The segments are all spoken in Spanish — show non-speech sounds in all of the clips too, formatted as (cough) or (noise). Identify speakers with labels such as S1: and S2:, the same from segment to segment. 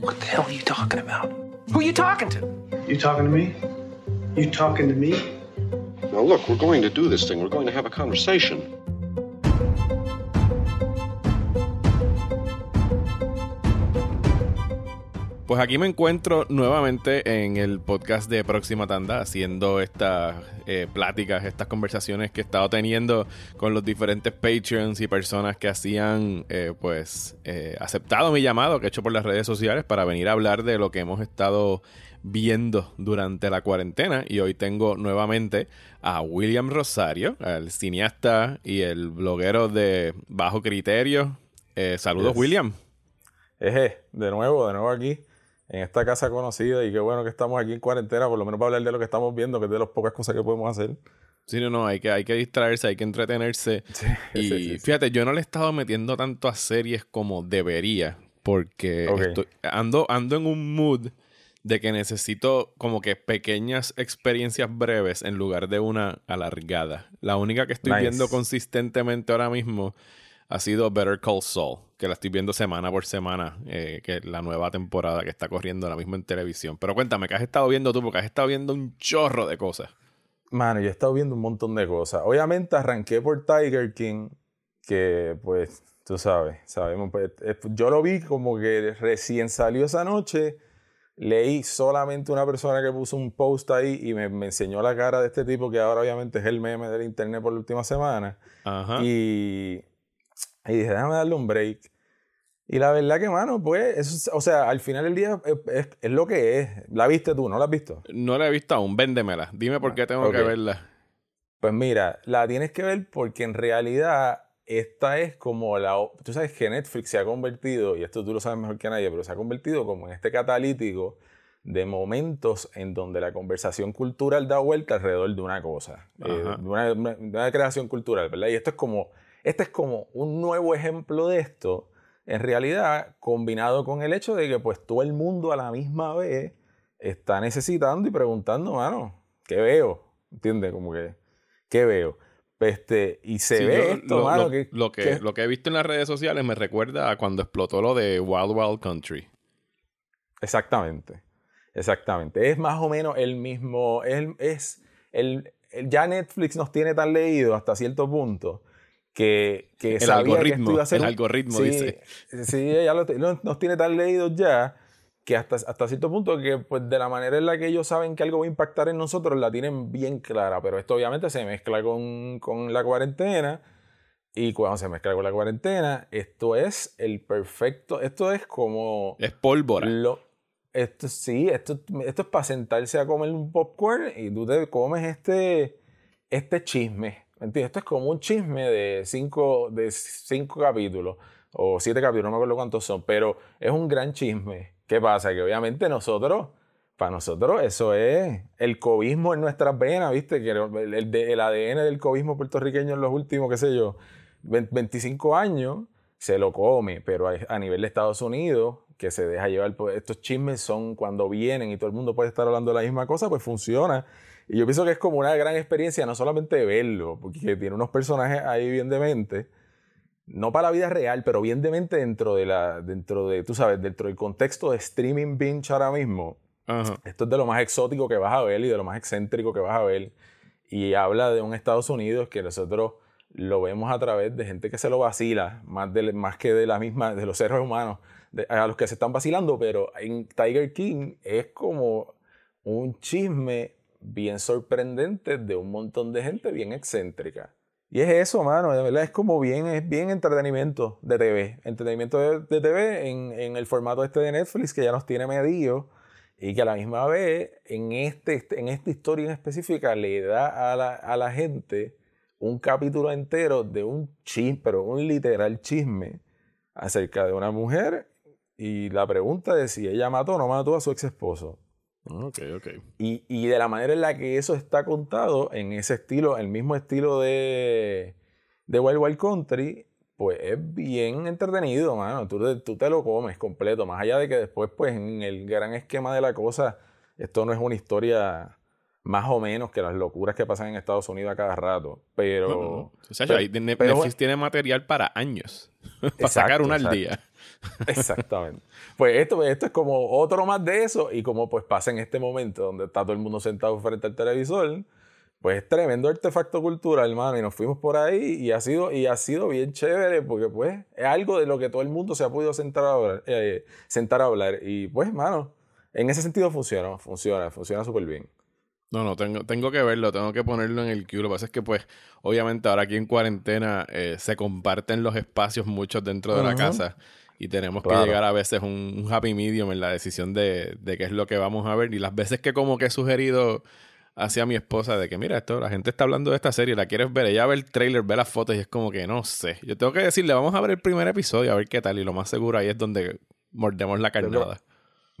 S1: What the hell are you talking about? Who are you talking to?
S2: You talking to me? You talking to me?
S3: Now, look, we're going to do this thing. We're going to have a conversation.
S4: Pues aquí me encuentro nuevamente en el podcast de Próxima Tanda haciendo estas eh, pláticas, estas conversaciones que he estado teniendo con los diferentes Patreons y personas que hacían eh, pues eh, aceptado mi llamado que he hecho por las redes sociales para venir a hablar de lo que hemos estado viendo durante la cuarentena y hoy tengo nuevamente a William Rosario, el cineasta y el bloguero de Bajo Criterio. saludos
S5: Yes.
S4: William.
S5: Eje, de nuevo, de nuevo aquí, en esta casa conocida y qué bueno que estamos aquí en cuarentena, por lo menos para hablar de lo que estamos viendo, que es de las pocas cosas que podemos hacer.
S4: Sí, no, no, hay que, hay que distraerse, hay que entretenerse. (laughs) y
S5: sí, sí, sí.
S4: fíjate, yo no le he estado metiendo tanto a series como debería, porque estoy- ando, ando en un mood de que necesito como que pequeñas experiencias breves en lugar de una alargada. La única que estoy
S5: Nice.
S4: viendo consistentemente ahora mismo ha sido Better Call Saul, que la estoy viendo semana por semana, eh, que es la nueva temporada que está corriendo ahora mismo en televisión. Pero cuéntame, ¿qué has estado viendo tú? Porque has estado viendo un chorro de cosas.
S5: Mano, yo he estado viendo un montón de cosas. Obviamente arranqué por Tiger King, que pues, tú sabes, sabemos, pues, eh, yo lo vi como que recién salió esa noche, leí solamente una persona que puso un post ahí y me, me enseñó la cara de este tipo que ahora obviamente es el meme del internet por la última semana.
S4: Ajá.
S5: Y, y dije, déjame darle un break. Y la verdad que, mano, pues, eso, o sea, al final del día es, es- es lo que es. ¿La viste tú? ¿No la has visto?
S4: No la he visto aún, véndemela. Dime por qué tengo
S5: ok.
S4: que verla.
S5: Pues mira, la tienes que ver porque en realidad esta es como la... Tú sabes que Netflix se ha convertido, y esto tú lo sabes mejor que nadie, pero se ha convertido como en este catalítico de momentos en donde la conversación cultural da vuelta alrededor de una cosa, eh, de, una- de una creación cultural, ¿verdad? Y esto es como, este es como un nuevo ejemplo de esto, en realidad combinado con el hecho de que pues todo el mundo a la misma vez está necesitando y preguntando, mano, ¿qué veo? ¿Entiendes? Como que, ¿qué veo? Este, y se
S4: Sí,
S5: ve
S4: yo
S5: esto,
S4: lo,
S5: mano,
S4: lo-
S5: que,
S4: lo que,
S5: que-
S4: lo que he visto en las redes sociales me recuerda a cuando explotó lo de Wild Wild Country.
S5: Exactamente. Exactamente. Es más o menos el mismo. Es, es el, el- ya Netflix nos tiene tan leído hasta cierto punto que, que
S4: El
S5: sabía que
S4: algoritmo,
S5: esto iba a
S4: el algoritmo
S5: sí,
S4: dice.
S5: Sí, ya lo- lo- nos tiene tan leídos ya que hasta, hasta cierto punto que pues de la manera en la que ellos saben que algo va a impactar en nosotros la tienen bien clara, pero esto obviamente se mezcla con, con la cuarentena y cuando se mezcla con la cuarentena, esto es el perfecto, esto es como...
S4: Es pólvora.
S5: Lo, esto sí, esto, esto es para sentarse a comer un popcorn y tú te comes este, este chisme. ¿Me? Esto es como un chisme de cinco, de cinco capítulos o siete capítulos, no me acuerdo cuántos son, pero es un gran chisme. ¿Qué pasa? Que obviamente nosotros, para nosotros eso es el cobismo en nuestras venas, ¿viste? Que el, el el ADN del cobismo puertorriqueño en los últimos, qué sé yo, 20 25 años se lo come, pero a, nivel de Estados Unidos, que se deja llevar por estos chismes son cuando vienen y todo el mundo puede estar hablando de la misma cosa, pues funciona. Y yo pienso que es como una gran experiencia, no solamente verlo, porque tiene unos personajes ahí bien dementes, no para la vida real, pero bien demente dentro de la, dentro de, tú sabes, dentro del contexto de streaming binge ahora mismo.
S4: Ajá.
S5: Esto es de lo más exótico que vas a ver y de lo más excéntrico que vas a ver. Y habla de un Estados Unidos que nosotros lo vemos a través de gente que se lo vacila, más, de, más que de la misma, de los seres humanos, a los que se están vacilando, pero en Tiger King es como un chisme bien sorprendente de un montón de gente bien excéntrica. Y es eso, mano, de verdad es como bien, es bien entretenimiento de TV, entretenimiento de, de TV en, en el formato este de Netflix que ya nos tiene medido y que a la misma vez en, este, en esta historia en específica le da a la, a la gente un capítulo entero de un chisme, pero un literal chisme acerca de una mujer y la pregunta de si ella mató o no mató a su ex esposo.
S4: Ok, ok.
S5: Y, y de la manera en la que eso está contado, en ese estilo, el mismo estilo de, de Wild Wild Country, pues es bien entretenido, mano. Tú, tú te lo comes completo. Más allá de que después, pues, en el gran esquema de la cosa, esto no es una historia más o menos que las locuras que pasan en Estados Unidos a cada rato. Pero.
S4: No, no, no. O sea,
S5: pero- pero-
S4: Netflix tiene material para años. (laughs) para sacar una al día. (laughs)
S5: Exactamente. Pues esto, esto es como otro más de eso y como pues pasa en este momento donde está todo el mundo sentado frente al televisor, pues es tremendo artefacto cultural, hermano, y nos fuimos por ahí y ha sido, y ha sido bien chévere porque pues es algo de lo que todo el mundo se ha podido sentar a hablar, eh, sentar a hablar y pues, hermano, en ese sentido funciona, funciona, funciona súper bien.
S4: No, no, tengo, tengo que verlo, tengo que ponerlo en el queue. Lo que pasa es que, pues, obviamente ahora aquí en cuarentena eh, se comparten los espacios muchos dentro de la casa y tenemos que llegar a veces un, un, happy medium en la decisión de, de qué es lo que vamos a ver. Y las veces que como que he sugerido hacia mi esposa de que, mira, esto, la gente está hablando de esta serie, la quieres ver, ella ve el trailer, ve las fotos y es como que no sé. Yo tengo que decirle, vamos a ver el primer episodio, a ver qué tal. Y lo más seguro ahí es donde mordemos la carnada.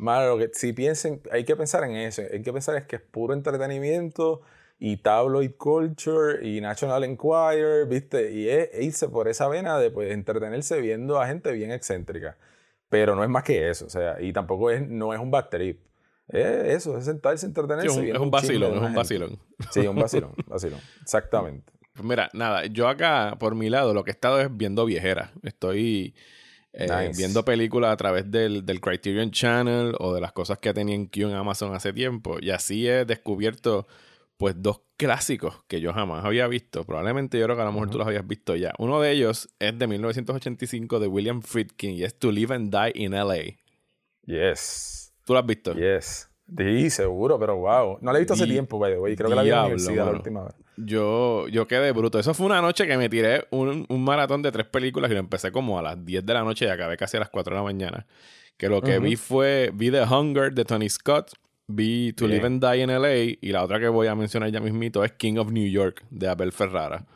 S5: Malo, que si piensen, hay que pensar en eso. Hay que pensar es que es puro entretenimiento y tabloid culture y National Enquirer, ¿viste? Y es irse por esa vena de pues, entretenerse viendo a gente bien excéntrica. Pero no es más que eso, o sea, y tampoco es, no es un bad trip. Es eso, es sentarse, entretenerse.
S4: Sí, es un, vacilón, es un vacilón.
S5: Sí, un vacilón, (laughs) vacilón. Exactamente.
S4: Pues mira, nada, yo acá, por mi lado, lo que he estado es viendo viejeras. Estoy eh, viendo películas a través del, del, Criterion Channel o de las cosas que tenía en Q en Amazon hace tiempo. Y así he descubierto, pues, dos clásicos que yo jamás había visto. Probablemente yo creo que a lo mejor tú los habías visto ya. Uno de ellos es de 1985 de William Friedkin y es To Live and Die in LA.
S5: Yes.
S4: ¿Tú lo has visto?
S5: Yes. Sí, seguro, pero wow. No la he visto hace tiempo, by the Creo que la vi en la universidad la última vez.
S4: Yo, yo quedé bruto. Eso fue una noche que me tiré un, un, maratón de tres películas y lo empecé como a las 10 de la noche y acabé casi a las 4 de la mañana. Que lo que vi fue, vi The Hunger de Tony Scott, vi To Live and Die in LA y la otra que voy a mencionar ya mismito es King of New York de Abel Ferrara.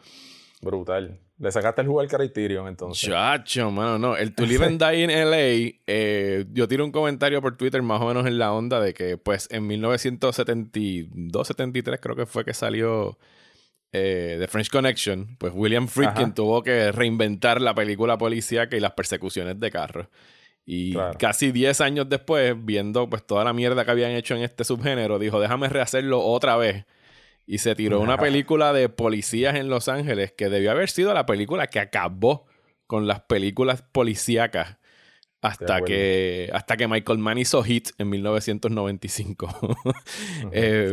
S5: Brutal. Le sacaste el jugo al Criterion, entonces.
S4: Chacho, mano, no. El To Live (laughs) and Die in LA, eh, yo tiro un comentario por Twitter más o menos en la onda de que, pues, en 1972, 73 creo que fue que salió eh, The French Connection, pues William Friedkin tuvo que reinventar la película policíaca y las persecuciones de carros. Y casi 10 años después, viendo pues toda la mierda que habían hecho en este subgénero, dijo, déjame rehacerlo otra vez y se tiró una película de policías en Los Ángeles que debió haber sido la película que acabó con las películas policíacas hasta que, hasta que Michael Mann hizo Hit en 1995. (laughs) Eh,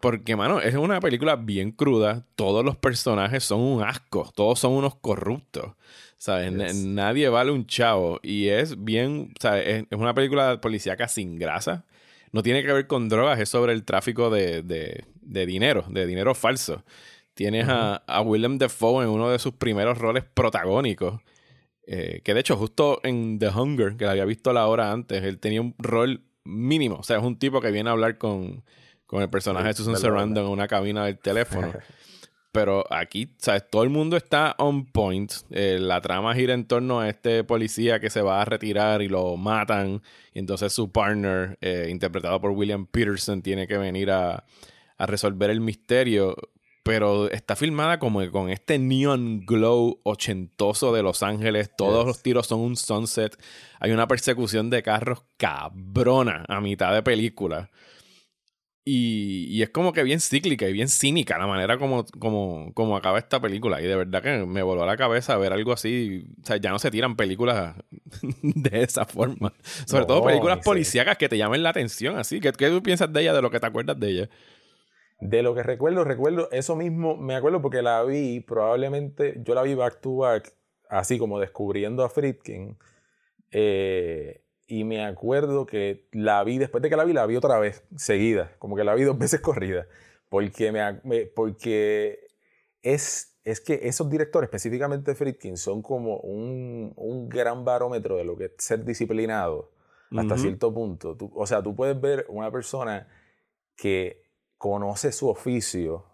S4: porque, mano, es una película bien cruda. Todos los personajes son un asco. Todos son unos corruptos. ¿Sabes? Nadie vale un chavo. Y es bien. ¿sabes? Es, una película policíaca sin grasa. No tiene que ver con drogas, es sobre el tráfico de, de dinero, de dinero falso. Tienes a, a, Willem Dafoe en uno de sus primeros roles protagónicos. Eh, que de hecho, justo en The Hunger, que la había visto la hora antes, él tenía un rol mínimo. O sea, es un tipo que viene a hablar con, con el personaje de Susan Sarandon en una cabina del teléfono. (laughs) Pero aquí, ¿sabes? Todo el mundo está on point. Eh, la trama gira en torno a este policía que se va a retirar y lo matan. Y entonces su partner, eh, interpretado por William Peterson, tiene que venir a, a resolver el misterio, pero está filmada como con este neon glow ochentoso de Los Ángeles. Todos los tiros son un sunset. Hay una persecución de carros cabrona a mitad de película. Y, es como que bien cíclica y bien cínica la manera como, como, como acaba esta película. Y de verdad que me voló a la cabeza ver algo así. O sea, ya no se tiran películas (laughs) de esa forma. Sobre todo películas policíacas que te llamen la atención así. ¿Qué, ¿Qué tú piensas de ella, de lo que te acuerdas de ella?
S5: De lo que recuerdo, recuerdo eso mismo, me acuerdo porque la vi, probablemente, yo la vi back to back, así como descubriendo a Friedkin. Eh, y me acuerdo que la vi, después de que la vi, la vi otra vez, seguida, como que la vi dos (laughs) veces corrida. Porque, me, porque es, es que esos directores, específicamente Friedkin, son como un, un gran barómetro de lo que es ser disciplinado hasta cierto punto. o sea, tú puedes ver una persona que conoce su oficio,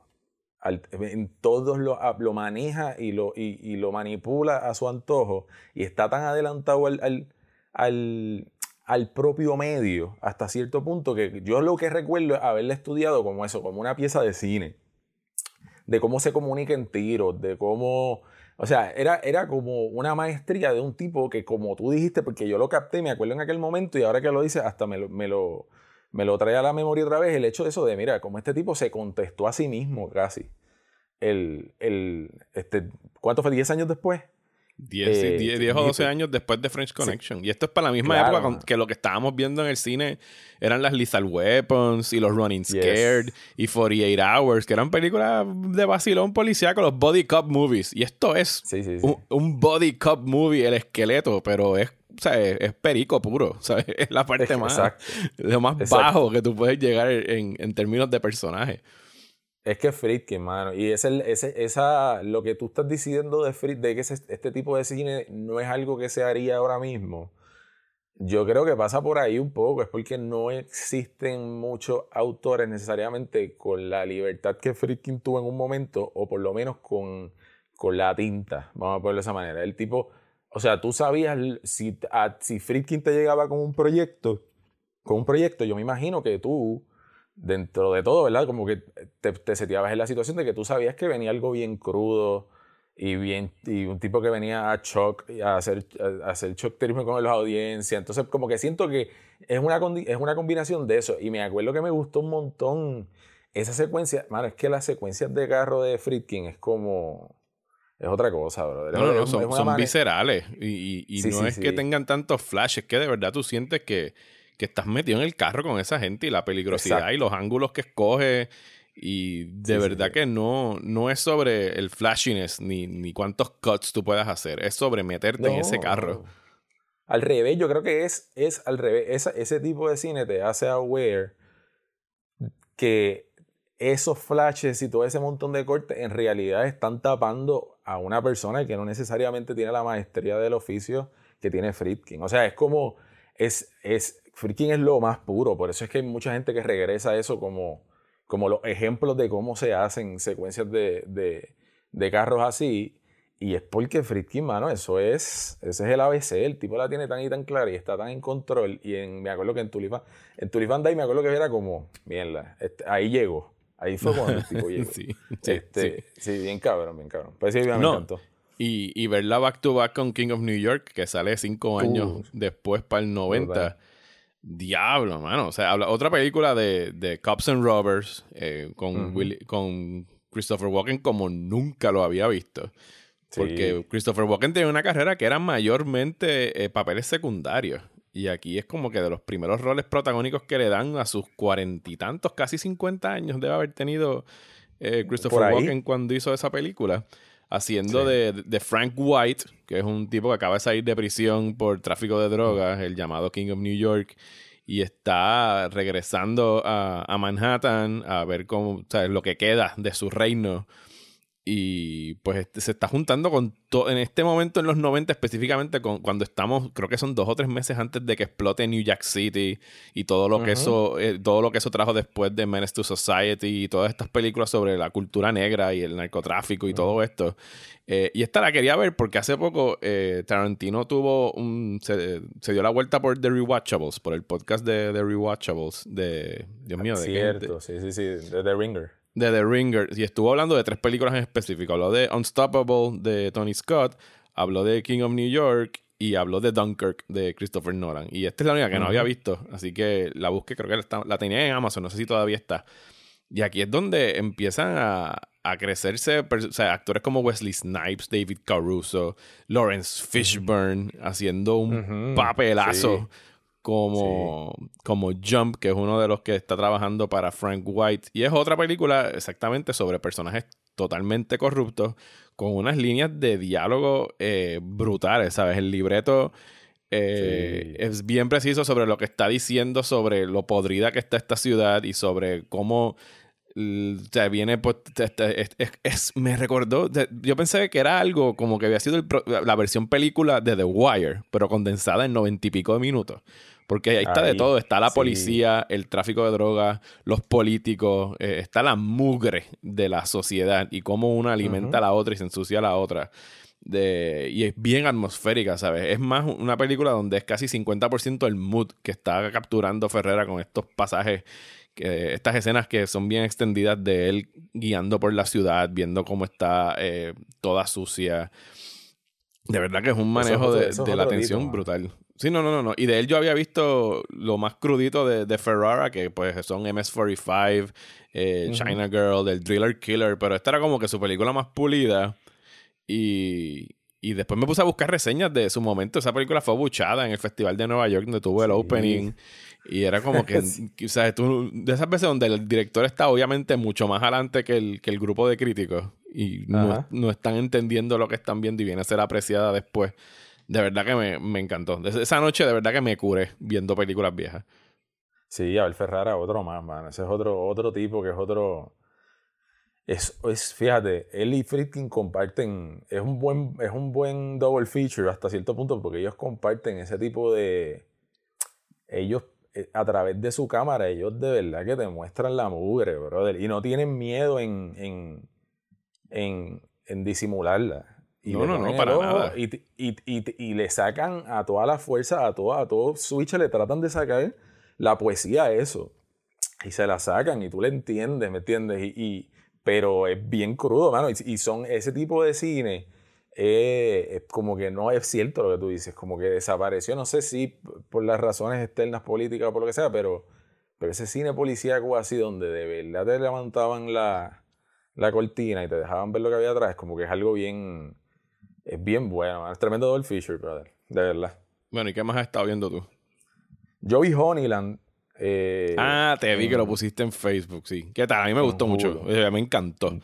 S5: en todos lo, lo maneja y lo, y, lo manipula a su antojo y está tan adelantado al, al, al, propio medio hasta cierto punto que yo lo que recuerdo es haberle estudiado como eso, como una pieza de cine, de cómo se comunica en tiros, de cómo... O sea, era, era como una maestría de un tipo que, como tú dijiste, porque yo lo capté, me acuerdo en aquel momento y ahora que lo dices, hasta me me lo, me lo trae a la memoria otra vez el hecho de eso de, mira, como este tipo se contestó a sí mismo casi. El, el, este, ¿Cuánto fue? ¿10 años después?
S4: 10,
S5: Eh,
S4: 10, 10 o 12
S5: Nippy.
S4: años después de French Connection. Y esto es para la misma
S5: Claro,
S4: época que lo que estábamos viendo en el cine eran las Lethal Weapons y los Running Scared y 48 Hours, que eran películas de vacilón policíaco, los Body Cop Movies. Y esto es
S5: Sí, sí, sí.
S4: un, un Body Cop Movie, el esqueleto, pero es, o sea, es, es perico puro. (laughs) ¿sabes? Es la parte más,
S5: exacto.
S4: lo más
S5: Exacto.
S4: bajo que tú puedes llegar en, en términos de personaje.
S5: Es que Friedkin, mano. Y ese, ese, esa, lo que tú estás diciendo de Fried, de que ese- este tipo de cine no es algo que se haría ahora mismo. Yo creo que pasa por ahí un poco. Es porque no existen muchos autores necesariamente con la libertad que Friedkin tuvo en un momento, o por lo menos con, con la tinta. Vamos a ponerlo de esa manera. El tipo, o sea, tú sabías si, a- si Friedkin te llegaba con un proyecto, con un proyecto, yo me imagino que tú dentro de todo, ¿verdad? Como que te, te seteabas en la situación de que tú sabías que venía algo bien crudo y bien y un tipo que venía a shock a hacer a hacer shock terrorismo con la audiencia entonces como que siento que es una es una combinación de eso. Y me acuerdo que me gustó un montón esa secuencia. Mano es que las secuencias de carro de Friedkin es como es otra cosa bro
S4: No, no, no, son, son viscerales. Y, y- y
S5: Sí,
S4: no
S5: sí,
S4: es que tengan tantos flashes, que de verdad tú sientes que, que estás metido en el carro con esa gente y la peligrosidad
S5: Exacto.
S4: y los ángulos que escoge. Y de
S5: Sí,
S4: verdad
S5: sí.
S4: que no, no es sobre el flashiness ni, ni cuántos cuts tú puedas hacer. Es sobre meterte en ese
S5: No.
S4: carro.
S5: Al revés, yo creo que es, es al revés. Esa- ese tipo de cine te hace aware que esos flashes y todo ese montón de cortes en realidad están tapando a una persona que no necesariamente tiene la maestría del oficio que tiene Friedkin. O sea, es como, es, es, Friedkin es lo más puro, por eso es que hay mucha gente que regresa a eso como, como los ejemplos de cómo se hacen secuencias de, de, de carros así. Y es porque Friedkin, mano, eso es, ese es el ABC, el tipo la tiene tan y tan clara y está tan en control. Y en, me acuerdo que en Tulip, en Tulip Van Dyke me acuerdo que era como, mierda, este, ahí llegó. Ahí fue cuando el tipo (laughs) llegó.
S4: Sí,
S5: Este,
S4: sí.
S5: sí. bien cabrón, bien cabrón. Pues sí, me
S4: No.
S5: encantó.
S4: Y, y verla back to back con King of New York, que sale cinco años
S5: Uh,
S4: después para el 90.
S5: brutal.
S4: Diablo, mano. O sea, habla, otra película de, de Cops and Robbers eh, con. Willy- con Christopher Walken como nunca lo había visto.
S5: Sí.
S4: Porque Christopher Walken tenía una carrera que era mayormente eh, papeles secundarios. Y aquí es como que de los primeros roles protagónicos que le dan a sus cuarenta y tantos, casi cincuenta años debe haber tenido eh, Christopher. Walken cuando hizo esa película. Haciendo
S5: Sí.
S4: de, de Frank White, que es un tipo que acaba de salir de prisión por tráfico de drogas, el llamado King of New York, y está regresando a, a Manhattan a ver cómo, o sea, lo que queda de su reino. Y pues este, se está juntando con todo, en este momento en los 90 específicamente, con, cuando estamos, creo que son dos o tres meses antes de que explote New Jack City y todo lo que eso, eh, todo lo que eso trajo después de Menace to Society y todas estas películas sobre la cultura negra y el narcotráfico y todo esto. Eh, y esta la quería ver porque hace poco eh, Tarantino tuvo un. Se, se dio la vuelta por The Rewatchables, por el podcast de The Rewatchables, de. Dios mío, de
S5: Cierto, sí, sí, sí, de The Ringer.
S4: De The Ringer y estuvo hablando de tres películas en específico. Habló de Unstoppable de Tony Scott, habló de King of New York y habló de Dunkirk de Christopher Nolan. Y esta es la única que no había visto, así que la busqué, creo que la, tenía en Amazon, no sé si todavía está. Y aquí es donde empiezan a, a crecerse o sea, actores como Wesley Snipes, David Caruso, Lawrence Fishburne, haciendo un papelazo
S5: sí.
S4: Como, como Jump, que es uno de los que está trabajando para Frank White. Y es otra película exactamente sobre personajes totalmente corruptos, con unas líneas de diálogo eh, brutales, ¿sabes? El libreto eh,
S5: Sí.
S4: es bien preciso sobre lo que está diciendo, sobre lo podrida que está esta ciudad y sobre cómo sea, viene pues, te- te- es, es- es- me recordó te- yo pensé que era algo como que había sido el la versión película de The Wire pero condensada en noventa y pico de minutos porque ahí está de todo está la
S5: sí.
S4: policía el tráfico de drogas los políticos eh, está la mugre de la sociedad y cómo una alimenta a la otra y se ensucia a la otra de, y es bien atmosférica, ¿sabes? Es más una película donde es casi 50% el mood que está capturando Ferrera con estos pasajes, que, estas escenas que son bien extendidas de él guiando por la ciudad, viendo cómo está eh, toda sucia. De verdad que es un manejo de,
S5: eso es
S4: de la
S5: mano.
S4: brutal. Sí, no, no, no, no. Y de él yo había visto lo más crudito de, de Ferrara, que pues son MS-45, eh, China Girl, el Driller Killer, pero esta era como que su película más pulida. Y, y después me puse a buscar reseñas de su momento. Esa película fue buchada en el Festival de Nueva York, donde tuvo el opening. Y era como (laughs) que, o sea, tú, de esas veces donde el director está obviamente mucho más adelante que el, que el grupo de críticos y no, no, están entendiendo lo que están viendo y viene a ser apreciada después. De verdad que me, me encantó. Esa noche de verdad que me curé viendo películas viejas.
S5: Sí, Abel Ferrara, otro más, man. Ese es otro, otro tipo que es otro es, es, fíjate, él y Friedkin comparten, es un, buen, es un buen double feature hasta cierto punto porque ellos comparten ese tipo de, ellos eh, a través de su cámara, ellos de verdad que te muestran la mugre, brother, y no tienen miedo en, en, en, en disimularla. Y
S4: no, no, no, para nada.
S5: Y, y, y, le sacan a toda la fuerza, a todo, a todo switch, le tratan de sacar la poesía a eso. Y se la sacan y tú le entiendes, ¿me entiendes? y, pero es bien crudo, mano. Y, son ese tipo de cine. Eh, es como que no es cierto lo que tú dices, como que desapareció, no sé si por las razones externas políticas o por lo que sea, pero, pero ese cine policíaco así donde de verdad te levantaban la, la cortina y te dejaban ver lo que había atrás, como que es algo bien, es bien bueno, es tremendo Dolph Fisher, brother, de verdad.
S4: Bueno, ¿y qué más has estado viendo tú?
S5: Yo vi Honeyland eh,
S4: ah, te vi que lo pusiste en Facebook, sí. ¿Qué tal? A mí me gustó mucho. me encantó.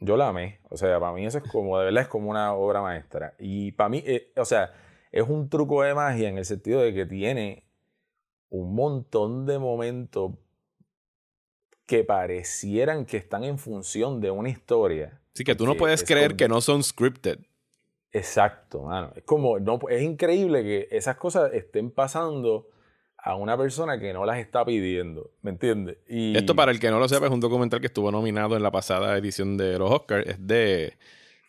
S5: Yo la amé. O sea, para mí eso es como, de verdad, es como una obra maestra. Y para mí, eh, o sea, es un truco de magia en el sentido de que tiene un montón de momentos que parecieran que están en función de una historia.
S4: Sí, que tú no puedes creer que no son scripted.
S5: Exacto, mano. Es como, no, es increíble que esas cosas estén pasando a una persona que no las está pidiendo, ¿me entiendes?
S4: Y... Esto para el que no lo sepa es un documental que estuvo nominado en la pasada edición de los Oscars, es de...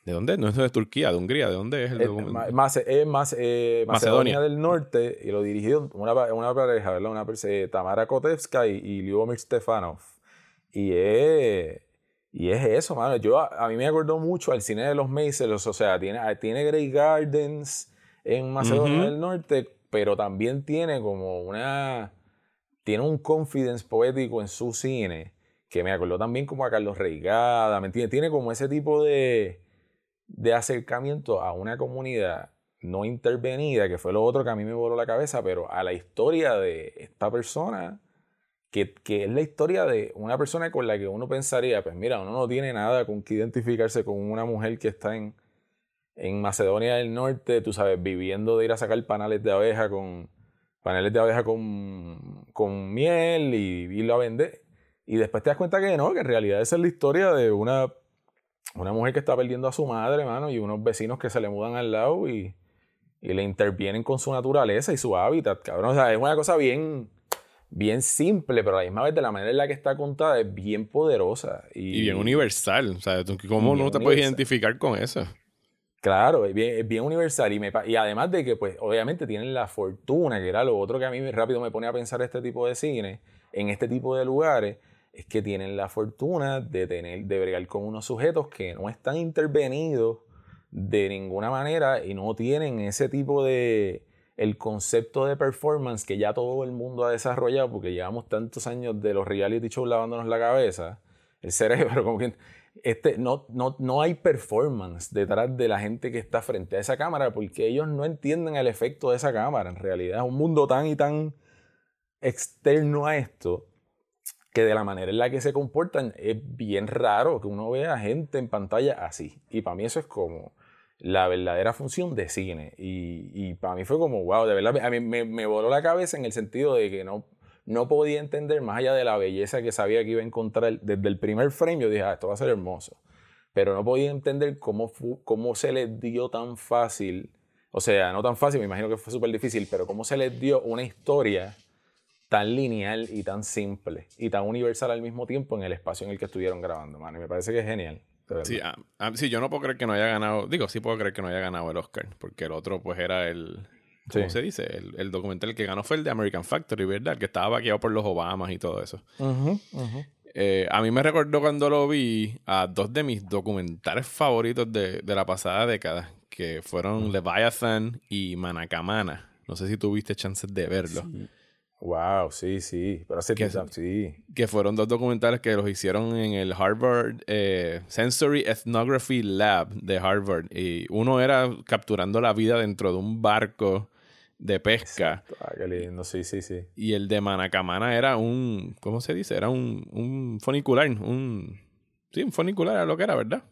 S4: ¿De dónde? No es de Turquía, de Hungría, ¿de dónde es el documental?
S5: Más, es más, eh, Macedonia. del Norte y lo dirigió una, una pareja, ¿verdad? Una eh, Tamara Kotevska y, y Lyubomir Stefanov. Y es, y es eso, mano. Yo, a, mí me acordó mucho al cine de los Macelos, o sea, tiene, tiene Grey Gardens en Macedonia del Norte pero también tiene como una. Tiene un confidence poético en su cine que me acordó también como a Carlos Reigada, ¿me entiendes? Tiene como ese tipo de, de acercamiento a una comunidad no intervenida, que fue lo otro que a mí me voló la cabeza, pero a la historia de esta persona, que, es la historia de una persona con la que uno pensaría, pues mira, uno no tiene nada con que identificarse con una mujer que está en, en Macedonia del Norte, tú sabes, viviendo de ir a sacar panales de abeja con paneles de abeja con, con miel y irlo a vender. Y después te das cuenta que no, que en realidad esa es la historia de una, una mujer que está perdiendo a su madre, mano, y unos vecinos que se le mudan al lado y, y le intervienen con su naturaleza y su hábitat, cabrón. O sea, es una cosa bien, bien simple, pero a la misma vez de la manera en la que está contada es bien poderosa.
S4: Y, bien universal. O sea, ¿cómo no te puedes identificar con eso?
S5: Claro, es bien, universal y, me, y, además de que, pues, obviamente tienen la fortuna, que era lo otro que a mí rápido me pone a pensar este tipo de cine, en este tipo de lugares, es que tienen la fortuna de tener, de bregar con unos sujetos que no están intervenidos de ninguna manera y no tienen ese tipo de, el concepto de performance que ya todo el mundo ha desarrollado, porque llevamos tantos años de los reality shows lavándonos la cabeza, el cerebro, (laughs) como que este, no, no, no hay performance detrás de la gente que está frente a esa cámara porque ellos no entienden el efecto de esa cámara. En realidad es un mundo tan y tan externo a esto que de la manera en la que se comportan es bien raro que uno vea gente en pantalla así. Y para mí eso es como la verdadera función de cine. Y, y para mí fue como, wow, de verdad, a mí me, me voló la cabeza en el sentido de que no, no podía entender más allá de la belleza que sabía que iba a encontrar desde el primer frame. Yo dije, ah, esto va a ser hermoso. Pero no podía entender cómo, cómo se les dio tan fácil, o sea, no tan fácil, me imagino que fue súper difícil, pero cómo se les dio una historia tan lineal y tan simple y tan universal al mismo tiempo en el espacio en el que estuvieron grabando, man. Y me parece que es genial.
S4: Sí, sí, yo no puedo creer que no haya ganado, digo, sí puedo creer que no haya ganado el Oscar, porque el otro pues era el, ¿Cómo se dice? El, documental que ganó fue el de American Factory, ¿verdad? El que estaba vaqueado por los Obamas y todo eso. Eh, a mí me recordó cuando lo vi a dos de mis documentales favoritos de, la pasada década, que fueron Leviathan y Manakamana. No sé si tuviste chances de verlo.
S5: Wow, sí, sí. Pero hace
S4: Que-
S5: tiempo, sí.
S4: que fueron dos documentales que los hicieron en el Harvard eh, Sensory Ethnography Lab de Harvard. Y uno era capturando la vida dentro de un barco de pesca.
S5: Ah, qué lindo, sí, sí, sí.
S4: Y el de Manacamana era un, ¿cómo se dice? Era un, un funicular, un, sí, un funicular era lo que era, ¿verdad?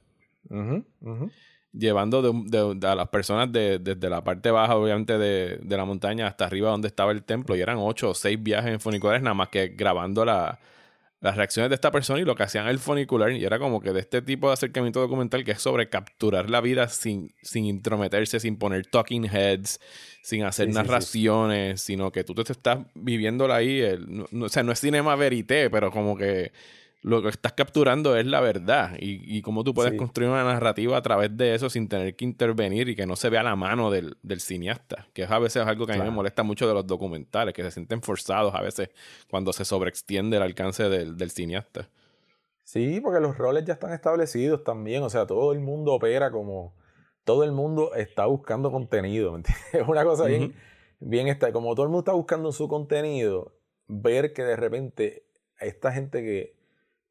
S4: Llevando de, de- de a las personas de- desde la parte baja, obviamente, de, de la montaña hasta arriba donde estaba el templo. Y eran ocho o seis viajes en funiculares, nada más que grabando la- las reacciones de esta persona y lo que hacían el funicular. Y era como que de este tipo de acercamiento documental que es sobre capturar la vida sin, sin intrometerse, sin poner talking heads, sin hacer
S5: Sí, sí, sí.
S4: narraciones, sino que tú te estás viviéndola ahí. el- no- no- o sea, no es cinema verité, pero como que lo que estás capturando es la verdad y, y cómo tú puedes
S5: Sí.
S4: construir una narrativa a través de eso sin tener que intervenir y que no se vea la mano del, del cineasta, que es a veces algo que a mí me molesta mucho de los documentales, que se sienten forzados a veces cuando se sobreextiende el alcance del, del cineasta.
S5: Sí, porque los roles ya están establecidos también. O sea, todo el mundo opera como. Todo el mundo está buscando contenido. ¿me entiendes? (laughs) Es una cosa bien. Bien está. Como todo el mundo está buscando su contenido, ver que de repente esta gente que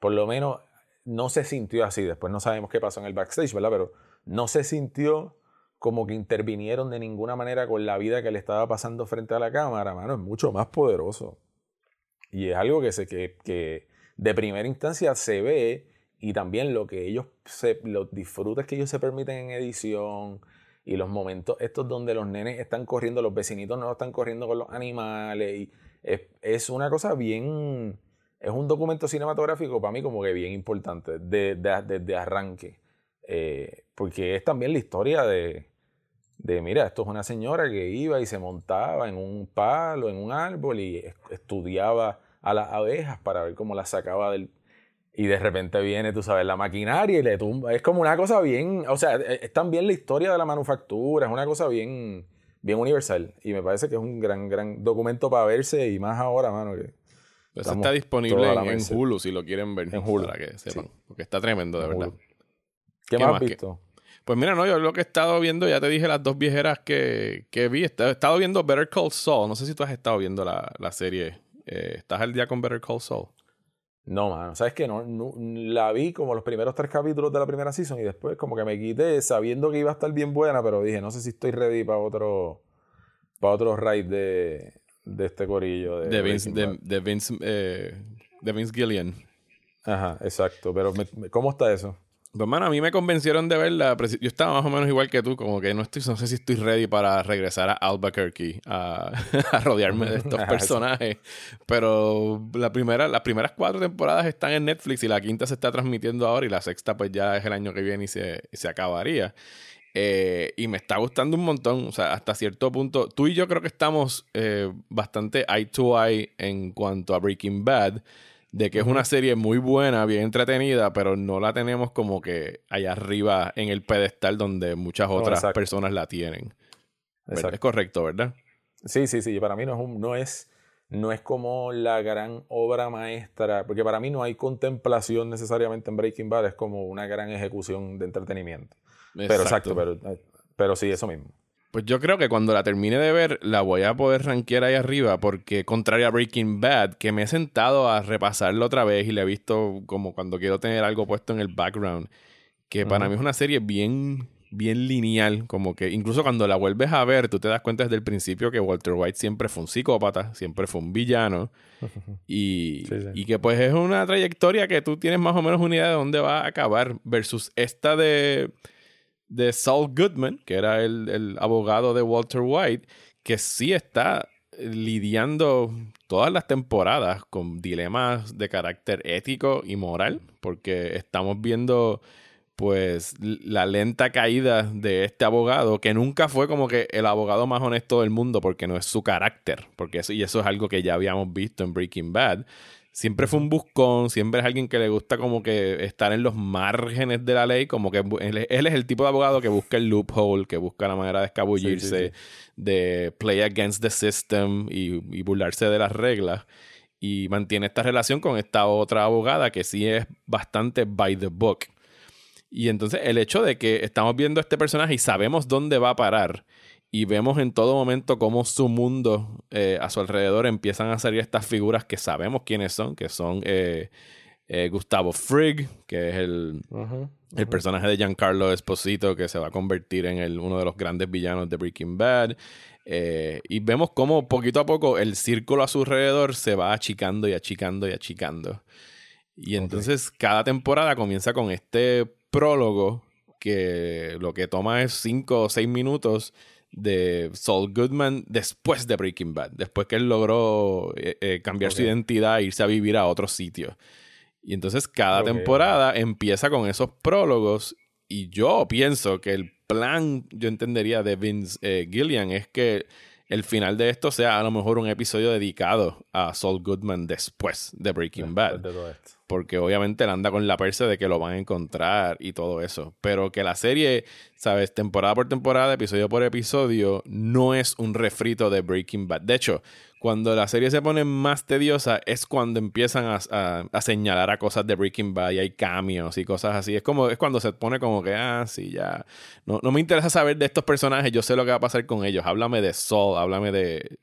S5: por lo menos no se sintió así. Después no sabemos qué pasó en el backstage, ¿verdad? Pero no se sintió como que intervinieron de ninguna manera con la vida que le estaba pasando frente a la cámara, mano, es mucho más poderoso. Y es algo que, se, que, que de primera instancia se ve y también lo que ellos, se, los disfrutes que ellos se permiten en edición y los momentos estos donde los nenes están corriendo, los vecinitos no están corriendo con los animales. Y es, es una cosa bien, es un documento cinematográfico para mí como que bien importante desde de, de, arranque. Eh, porque es también la historia de, de, mira, esto es una señora que iba y se montaba en un palo, en un árbol y es- estudiaba a las abejas para ver cómo las sacaba del... Y de repente viene, tú sabes, la maquinaria y le tumba. Es como una cosa bien, o sea, es es también la historia de la manufactura, es una cosa bien, bien universal. Y me parece que es un gran, gran documento para verse y más ahora, mano, que
S4: Eso
S5: Estamos
S4: está disponible en. Hulu si lo quieren ver.
S5: En Hulu,
S4: Para que sepan.
S5: sí.
S4: Porque está tremendo, de
S5: En
S4: verdad.
S5: ¿Qué,
S4: ¿Qué
S5: más has visto?
S4: Pues mira, no, yo lo que he estado viendo, ya te dije las dos viejeras que, que vi. He estado viendo Better Call Saul. No sé si tú has estado viendo la, la serie. Eh, ¿Estás al día con Better Call Saul?
S5: No, mano, ¿sabes qué? No, no- la vi como los primeros tres capítulos de la primera season y después como que me quité sabiendo que iba a estar bien buena, pero dije, no sé si estoy ready para otro para otro raid de, de este corillo. De,
S4: De Vince,
S5: Breaking
S4: de,
S5: Bad.
S4: de Vince, eh, de Vince Gillian.
S5: Ajá, exacto, pero me- ¿cómo está eso?
S4: Pues, mano, a mí me convencieron de verla. Yo estaba más o menos igual que tú, como que no estoy, no sé si estoy ready para regresar a Albuquerque a, (laughs) a rodearme de estos (laughs) personajes. Pero la primera, las primeras cuatro temporadas están en Netflix y la quinta se está transmitiendo ahora y la sexta pues ya es el año que viene y se, y se acabaría. Eh, y me está gustando un montón, o sea, hasta cierto punto. Tú y yo creo que estamos eh, bastante eye to eye en cuanto a Breaking Bad, de que es una serie muy buena, bien entretenida, pero no la tenemos como que allá arriba en el pedestal donde muchas otras personas la tienen. Es correcto, ¿verdad?
S5: Sí, sí, sí. Para mí no es, un- no es, no es como la gran obra maestra, porque para mí no hay contemplación necesariamente en Breaking Bad, es como una gran ejecución de entretenimiento. Pero exacto, pero, pero sí, eso mismo.
S4: Pues yo creo que cuando la termine de ver, la voy a poder rankear ahí arriba, porque contrario a Breaking Bad, que me he sentado a repasarlo otra vez y le he visto como cuando quiero tener algo puesto en el background, que para mí es una serie bien, bien lineal, como que incluso cuando la vuelves a ver, tú te das cuenta desde el principio que Walter White siempre fue un psicópata, siempre fue un villano, (laughs) y,
S5: Sí, sí.
S4: y que pues es una trayectoria que tú tienes más o menos una idea de dónde va a acabar, versus esta de de Saul Goodman, que era el, el abogado de Walter White, que sí está lidiando todas las temporadas con dilemas de carácter ético y moral, porque estamos viendo pues la lenta caída de este abogado, que nunca fue como que el abogado más honesto del mundo, porque no es su carácter, porque eso, y eso es algo que ya habíamos visto en Breaking Bad. Siempre fue un buscón, siempre es alguien que le gusta como que estar en los márgenes de la ley, como que él, él es el tipo de abogado que busca el loophole, que busca la manera de escabullirse,
S5: Sí,
S4: de play against the system y, y burlarse de las reglas. Y mantiene esta relación con esta otra abogada que sí es bastante by the book. Y entonces el hecho de que estamos viendo a este personaje y sabemos dónde va a parar y vemos en todo momento cómo su mundo eh, a su alrededor empiezan a salir estas figuras que sabemos quiénes son, que son eh, eh, Gustavo Frigg, que es el, el personaje de Giancarlo Esposito, que se va a convertir en el, uno de los grandes villanos de Breaking Bad. y vemos cómo poquito a poco el círculo a su alrededor se va achicando y achicando y achicando. Y entonces cada temporada comienza con este prólogo que lo que toma es cinco o seis minutos de Saul Goodman después de Breaking Bad, después que él logró eh, eh, cambiar su identidad e irse a vivir a otro sitio. Y entonces cada temporada empieza con esos prólogos y yo pienso que el plan, yo entendería, de Vince eh, Gillian es que el final de esto sea a lo mejor un episodio dedicado a Saul Goodman después de Breaking Bad. Porque obviamente él anda con la persa de que lo van a encontrar y todo eso. Pero que la serie, ¿sabes? Temporada por temporada, episodio por episodio, no es un refrito de Breaking Bad. De hecho, cuando la serie se pone más tediosa es cuando empiezan a, señalar a cosas de Breaking Bad y hay cambios y cosas así. Es como es cuando se pone como que, ah, sí, ya. No, me interesa saber de estos personajes, yo sé lo que va a pasar con ellos. Háblame de Saul, háblame de,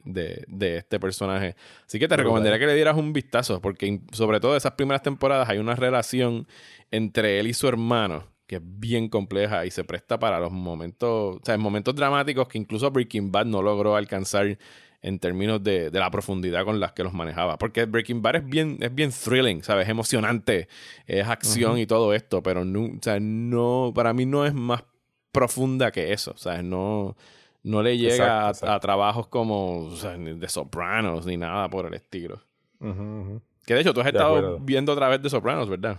S4: este personaje. Así que te recomendaría que le dieras un vistazo, porque sobre todo esas primeras temporadas hay una relación entre él y su hermano que es bien compleja y se presta para los momentos, o sea, momentos dramáticos que incluso Breaking Bad no logró alcanzar en términos de, la profundidad con las que los manejaba. Porque Breaking Bad es bien, es bien thrilling, ¿sabes? Es emocionante, es acción y todo esto, pero no, o sea, no, para mí no es más profunda que eso, ¿sabes? No, no le llega a, trabajos como o sea, de Sopranos ni nada por el estilo. Que de hecho tú has estado viendo otra vez de Sopranos, ¿verdad?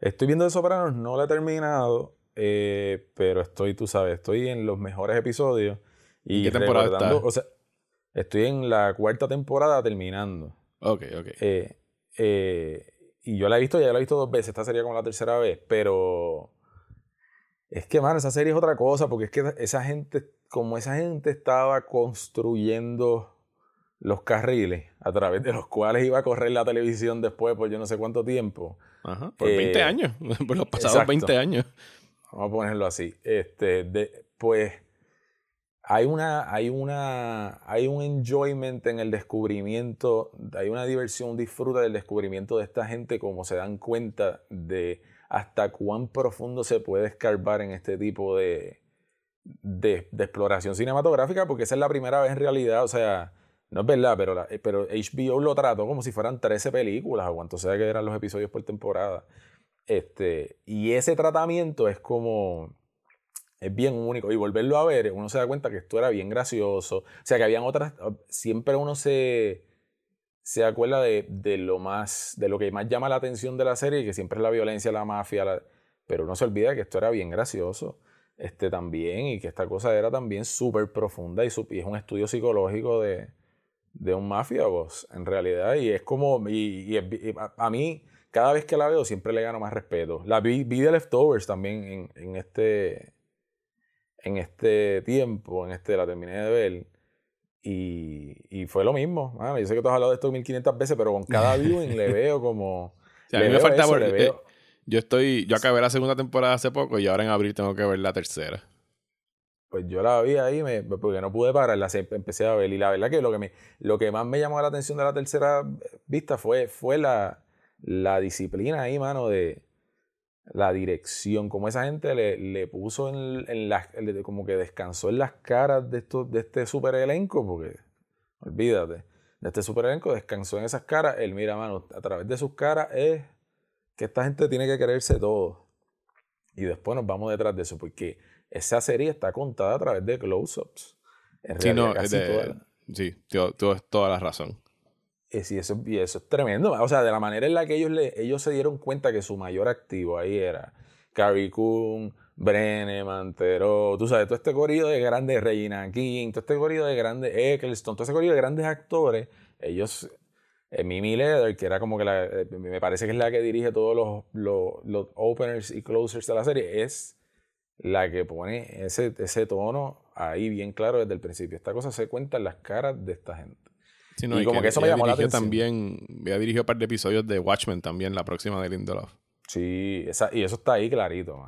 S5: Estoy viendo de Sopranos, no lo he terminado, eh, pero estoy, tú sabes, estoy en los mejores episodios. Y
S4: ¿Qué temporada está?
S5: O sea, Estoy en la cuarta temporada terminando.
S4: Ok, ok.
S5: Eh, eh, y yo la he visto, ya la he visto dos veces. Esta sería como la tercera vez. Pero es que, mano, esa serie es otra cosa. Porque es que esa gente, como esa gente estaba construyendo los carriles a través de los cuales iba a correr la televisión después por yo no sé cuánto tiempo.
S4: Ajá, por 20 eh, años. (laughs) por los pasados 20 años.
S5: Vamos a ponerlo así. Este, de, pues hay una, hay una, hay un enjoyment en el descubrimiento, hay una diversión, un disfrute del descubrimiento de esta gente, como se dan cuenta de hasta cuán profundo se puede escarbar en este tipo de, de, exploración cinematográfica, porque esa es la primera vez en realidad, o sea, no es verdad, pero, pero HBO lo trató como si fueran 13 películas o cuanto sea que eran los episodios por temporada. Este, y ese tratamiento es como es bien único. Y volverlo a ver, uno se da cuenta que esto era bien gracioso. O sea, que habían otras. Siempre uno se, se acuerda de, de, lo más. de lo que más llama la atención de la serie, que siempre es la violencia, la mafia. pero uno se olvida que esto era bien gracioso. Este también, y que esta cosa era también súper profunda y, y, es un estudio psicológico de, de un mafia, en realidad. Y es como. Y, a, mí, cada vez que la veo, siempre le gano más respeto. La vi, de Leftovers también en este en este tiempo, en este la terminé de ver. Y, y fue lo mismo. yo sé que tú has hablado de esto 1500 veces, pero con cada viewing le (laughs) veo como.
S4: a mí me falta eh, yo estoy. Yo acabé la segunda temporada hace poco y ahora en abril tengo que ver la tercera.
S5: Pues yo la vi ahí me, porque no pude pararla, empecé a ver. Y la verdad que lo que, me, lo que más me llamó la atención de la tercera vista fue, fue la, la disciplina ahí, mano, de, la dirección, como esa gente le, le puso en, en las, como que descansó en las caras de, esto, de este super elenco, porque olvídate, de este super elenco descansó en esas caras, él mira, mano, a través de sus caras es que esta gente tiene que creerse todo. Y después nos vamos detrás de eso, porque esa serie está contada a través de close-ups.
S4: Sí, no, sí, tienes toda la razón.
S5: Eh, y eso, y eso es tremendo. O sea, de la manera en la que ellos, ellos se dieron cuenta que su mayor activo ahí era Carrie Coon, Brenneman, Tero, tú sabes, todo este corrido de grandes Regina King, todo este corrido de grandes Eccleston, todo este corrido de grandes actores, ellos, eh, Mimi Leder, que era como que la, eh, me parece que es la que dirige todos los, los, los, openers y closers de la serie, es la que pone ese, ese tono ahí bien claro desde el principio. Esta cosa se cuenta en las caras de esta gente
S4: y, como que, eso me llamó la atención. También, había dirigido un par de episodios de Watchmen también, la próxima de Lindelof.
S5: Sí, esa, y eso está ahí clarito,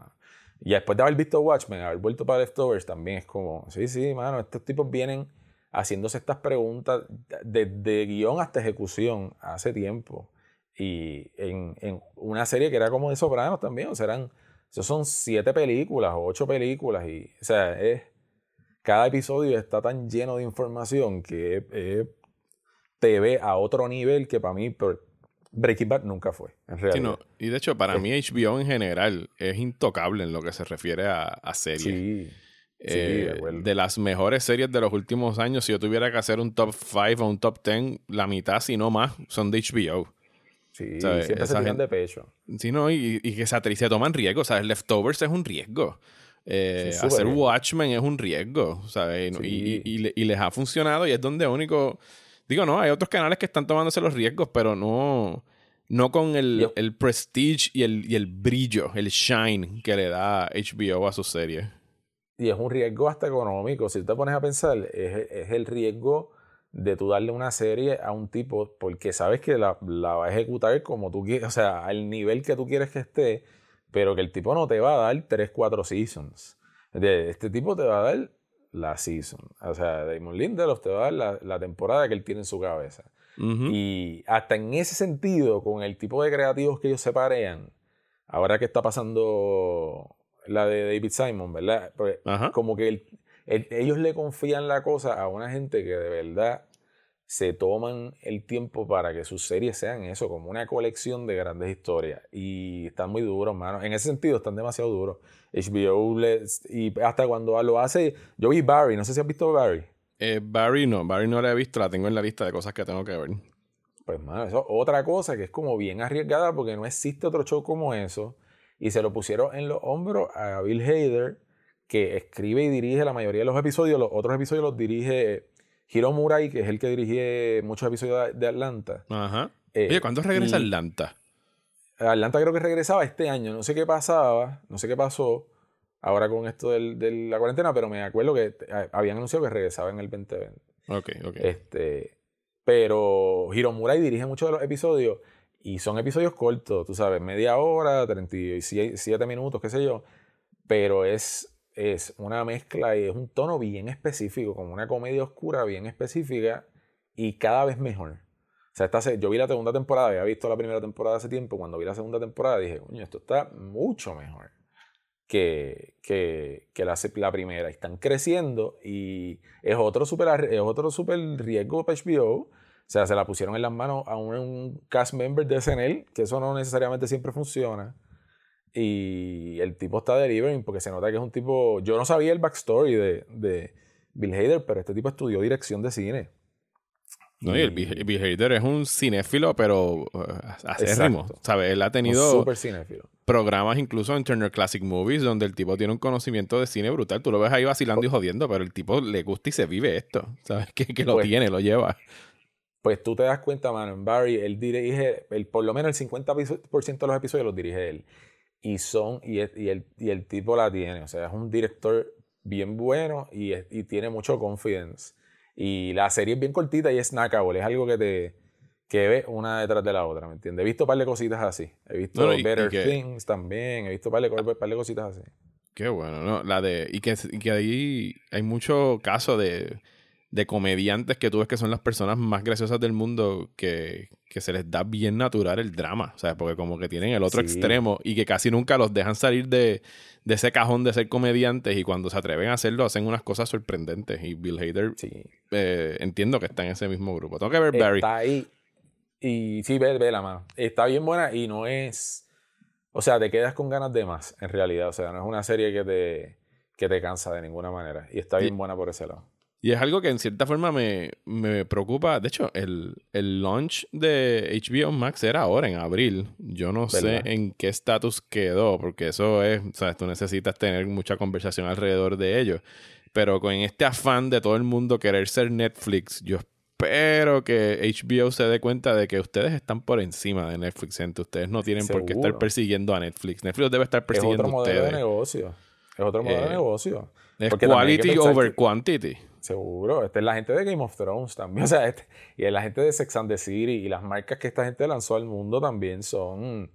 S5: Y después de haber visto Watchmen, haber vuelto para Leftovers, también es como, sí, sí, mano, estos tipos vienen haciéndose estas preguntas desde guion hasta ejecución hace tiempo. Y en, en, una serie que era como de Sopranos también, o sea, eran, esos son siete películas o ocho películas. Y, o sea, es, cada episodio está tan lleno de información que te ve a otro nivel que para mí Breaking Bad nunca fue, en realidad.
S4: y de hecho, para mí HBO en general es intocable en lo que se refiere a, a series. Sí. Eh, de, las mejores series de los últimos años, si yo tuviera que hacer un top 5 o un top 10, la mitad, si no más, son de HBO.
S5: Sí, siempre se tiran de pecho.
S4: Sí, no, y, que se, se toman riesgos. ¿sabes? Leftovers es un riesgo. Eh, hacer Watchmen es un riesgo, ¿sabes? Y, y, les ha funcionado y es donde único... Digo, no, hay otros canales que están tomándose los riesgos, pero no, no con el, el prestige y el, y el brillo, el shine que le da HBO a sus series
S5: y es un riesgo hasta económico. Si te pones a pensar, es, el riesgo de tú darle una serie a un tipo porque sabes que la, va a ejecutar como tú quieres, o sea, al nivel que tú quieres que esté, pero que el tipo no te va a dar 3, 4 seasons. Este tipo te va a dar la season. O sea, Damon Lindelof te va a dar la, temporada que él tiene en su cabeza. Y hasta en ese sentido, con el tipo de creativos que ellos se parean, ahora que está pasando la de David Simon, ¿verdad? como que ellos le confían la cosa a una gente que de verdad se toman el tiempo para que sus series sean eso, como una colección de grandes historias. Y están muy duros, mano. En ese sentido, están demasiado duros. HBO, y hasta cuando lo hace, yo vi Barry, no sé si has visto Barry.
S4: Eh, Barry no, Barry no la he visto, la tengo en la lista de cosas que tengo que ver.
S5: Pues, mano, eso es otra cosa que es como bien arriesgada porque no existe otro show como eso y se lo pusieron en los hombros a Bill Hader, que escribe y dirige la mayoría de los episodios. Los otros episodios los dirige Hiro Murai, que es el que dirige muchos episodios de Atlanta.
S4: Ajá. Eh, Oye, ¿cuándo regresa Atlanta?
S5: Atlanta creo que regresaba este año. No sé qué pasaba, no sé qué pasó ahora con esto de la cuarentena, pero me acuerdo que habían anunciado que regresaba en el 2020.
S4: Ok, ok.
S5: Este, pero Hiro Murai dirige muchos de los episodios y son episodios cortos, tú sabes, media hora, 37 minutos, qué sé yo. Pero es, es una mezcla y es un tono bien específico, como una comedia oscura bien específica y cada vez mejor. O sea, esta, yo vi la segunda temporada, había visto la primera temporada hace tiempo. Cuando vi la segunda temporada dije, coño, esto está mucho mejor que, que, que la, la, primera. Están creciendo y es otro super, es otro super riesgo para HBO o sea, se la pusieron en las manos a un, cast member de SNL, que eso no necesariamente siempre funciona. Y el tipo está delivering porque se nota que es un tipo. Yo no sabía el backstory de, de Bill Hader, pero este tipo estudió dirección de cine.
S4: No, y el Bill Hader es un cinéfilo, pero uh, acérrimo. ¿Sabes? Él ha tenido programas incluso en Turner Classic Movies donde el tipo tiene un conocimiento de cine brutal. Tú lo ves ahí vacilando y jodiendo, pero el tipo le gusta y se vive esto. ¿Sabes? Que, que lo pues tiene, lo lleva
S5: pues tú te das cuenta, mano, en Barry, él dirige, el, por lo menos el 50% de los episodios los dirige él. Y son, y, el, y el tipo la tiene, o sea, es un director bien bueno y, tiene mucho confidence. Y la serie es bien cortita y es snackable, es algo que te que ve una detrás de la otra, ¿me entiendes? He visto un par de cositas así. He visto Better Things también, he visto un par, de, par de cositas así.
S4: Qué bueno, ¿no? La de, y que, y que ahí hay mucho caso de de comediantes que tú ves que son las personas más graciosas del mundo que, se les da bien natural el drama, o sea, porque como que tienen el otro extremo y que casi nunca los dejan salir de, ese cajón de ser comediantes y cuando se atreven a hacerlo hacen unas cosas sorprendentes y Bill Hader sí. Eh, entiendo que está en ese mismo grupo. Tengo que ver Barry.
S5: Está ahí y sí, ve, ve la mano. Está bien buena y no es... O sea, te quedas con ganas de más, en realidad. O sea, no es una serie que te, que te cansa de ninguna manera. Y está bien buena por ese lado.
S4: Y es algo que en cierta forma me, preocupa. De hecho, el, launch de HBO Max era ahora, en abril. Yo no sé en qué estatus quedó, porque eso es, sabes, tú necesitas tener mucha conversación alrededor de ello. Pero con este afán de todo el mundo querer ser Netflix, yo espero que HBO se dé cuenta de que ustedes están por encima de Netflix, gente. Ustedes no tienen por qué estar persiguiendo a Netflix. Netflix debe estar persiguiendo a ustedes.
S5: Es otro modelo de negocio. Es otro modelo de eh, negocio.
S4: Es quality over quantity.
S5: Seguro, esta es la gente de Game of Thrones también, (laughs) o sea, este, y es la gente de Sex and the City y las marcas que esta gente lanzó al mundo también son, o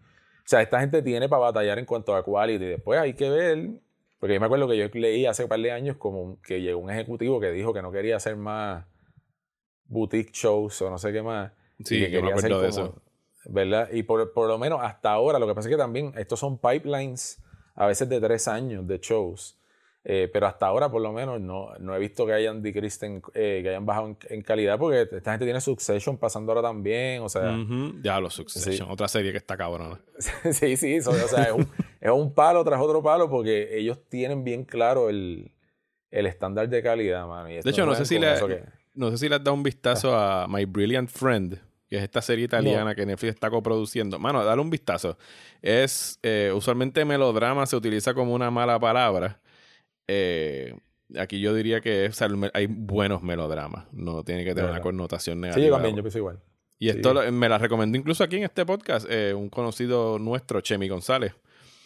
S5: sea, esta gente tiene para batallar en cuanto a quality, después hay que ver Porque yo me acuerdo que yo leí hace un par de años como que llegó un ejecutivo que dijo que no quería hacer más boutique shows o no sé qué más.
S4: Sí,
S5: y que
S4: yo me acuerdo de eso.
S5: ¿Verdad? Y por, por lo menos hasta ahora, lo que pasa es que también estos son pipelines a veces de tres años de shows. Eh, pero hasta ahora, por lo menos, no, no he visto que hayan decreased en- eh, que hayan bajado en, en calidad, porque esta gente tiene Succession pasando ahora también. O sea,
S4: Ya lo Succession, otra serie que está cabrona. (laughs)
S5: sí, sí, o sea, es un, (laughs) es un palo tras otro palo porque ellos tienen bien claro el, el estándar de calidad, mano. y
S4: De hecho, no sé si le,
S5: que-
S4: no sé si le has dado un vistazo a My Brilliant Friend, que es esta serie italiana
S5: No.
S4: que Netflix está coproduciendo. Mano, dale un vistazo. Es eh, usualmente melodrama se utiliza como una mala palabra. Eh, aquí yo diría que o sea, hay buenos melodramas. No tiene que tener una connotación
S5: Sí,
S4: negativa.
S5: yo también, yo pienso igual.
S4: y esto lo- me la recomendó incluso aquí en este podcast eh, un conocido nuestro, Chemi González.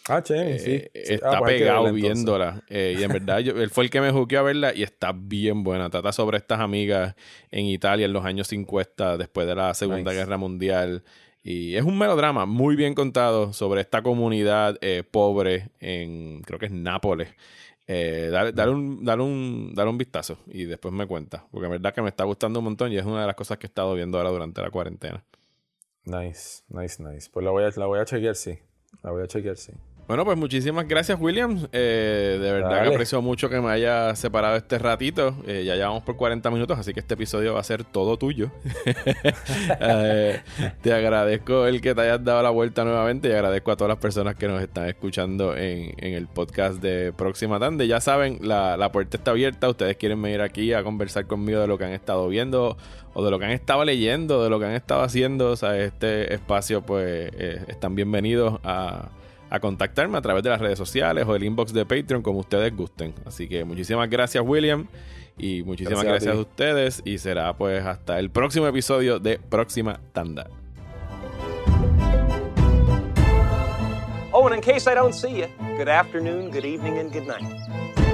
S5: Ah, che,
S4: Eh,
S5: sí. sí.
S4: Está
S5: Ah, pues que
S4: pegado
S5: verla,
S4: viéndola. Eh, y en verdad, yo- él fue el que me juqueó a verla y está bien buena. Trata sobre estas amigas en Italia en los años 50, después de la Segunda
S5: Nice.
S4: Guerra Mundial. Y es un melodrama muy bien contado sobre esta comunidad pobre en, creo que es Nápoles. Eh, dale, dale un, dale, un, dale un vistazo y después me cuenta. Porque en verdad que me está gustando un montón y es una de las cosas que he estado viendo ahora durante la cuarentena.
S5: Nice, nice, nice. Pues la voy a, la voy a chequear, sí. La voy a chequear, sí.
S4: Bueno, pues muchísimas gracias, William. Eh, de verdad que aprecio mucho que me haya separado este ratito. Eh, ya llevamos por 40 minutos, así que este episodio va a ser todo tuyo. (laughs) Eh, te agradezco el que te hayas dado la vuelta nuevamente y agradezco a todas las personas que nos están escuchando en, en el podcast de Próxima Tande. Ya saben, la, la puerta está abierta. Ustedes quieren venir aquí a conversar conmigo de lo que han estado viendo o de lo que han estado leyendo, de lo que han estado haciendo. O sea, este espacio, pues, eh, están bienvenidos a a contactarme a través de las redes sociales o el inbox de Patreon como ustedes gusten. Así que muchísimas gracias William y muchísimas
S5: Gracias a
S4: gracias, a,
S5: ti.
S4: ustedes y será pues hasta el próximo episodio de Próxima Tanda.
S6: Oh, and in case I don't see you, good afternoon, good evening, and good night.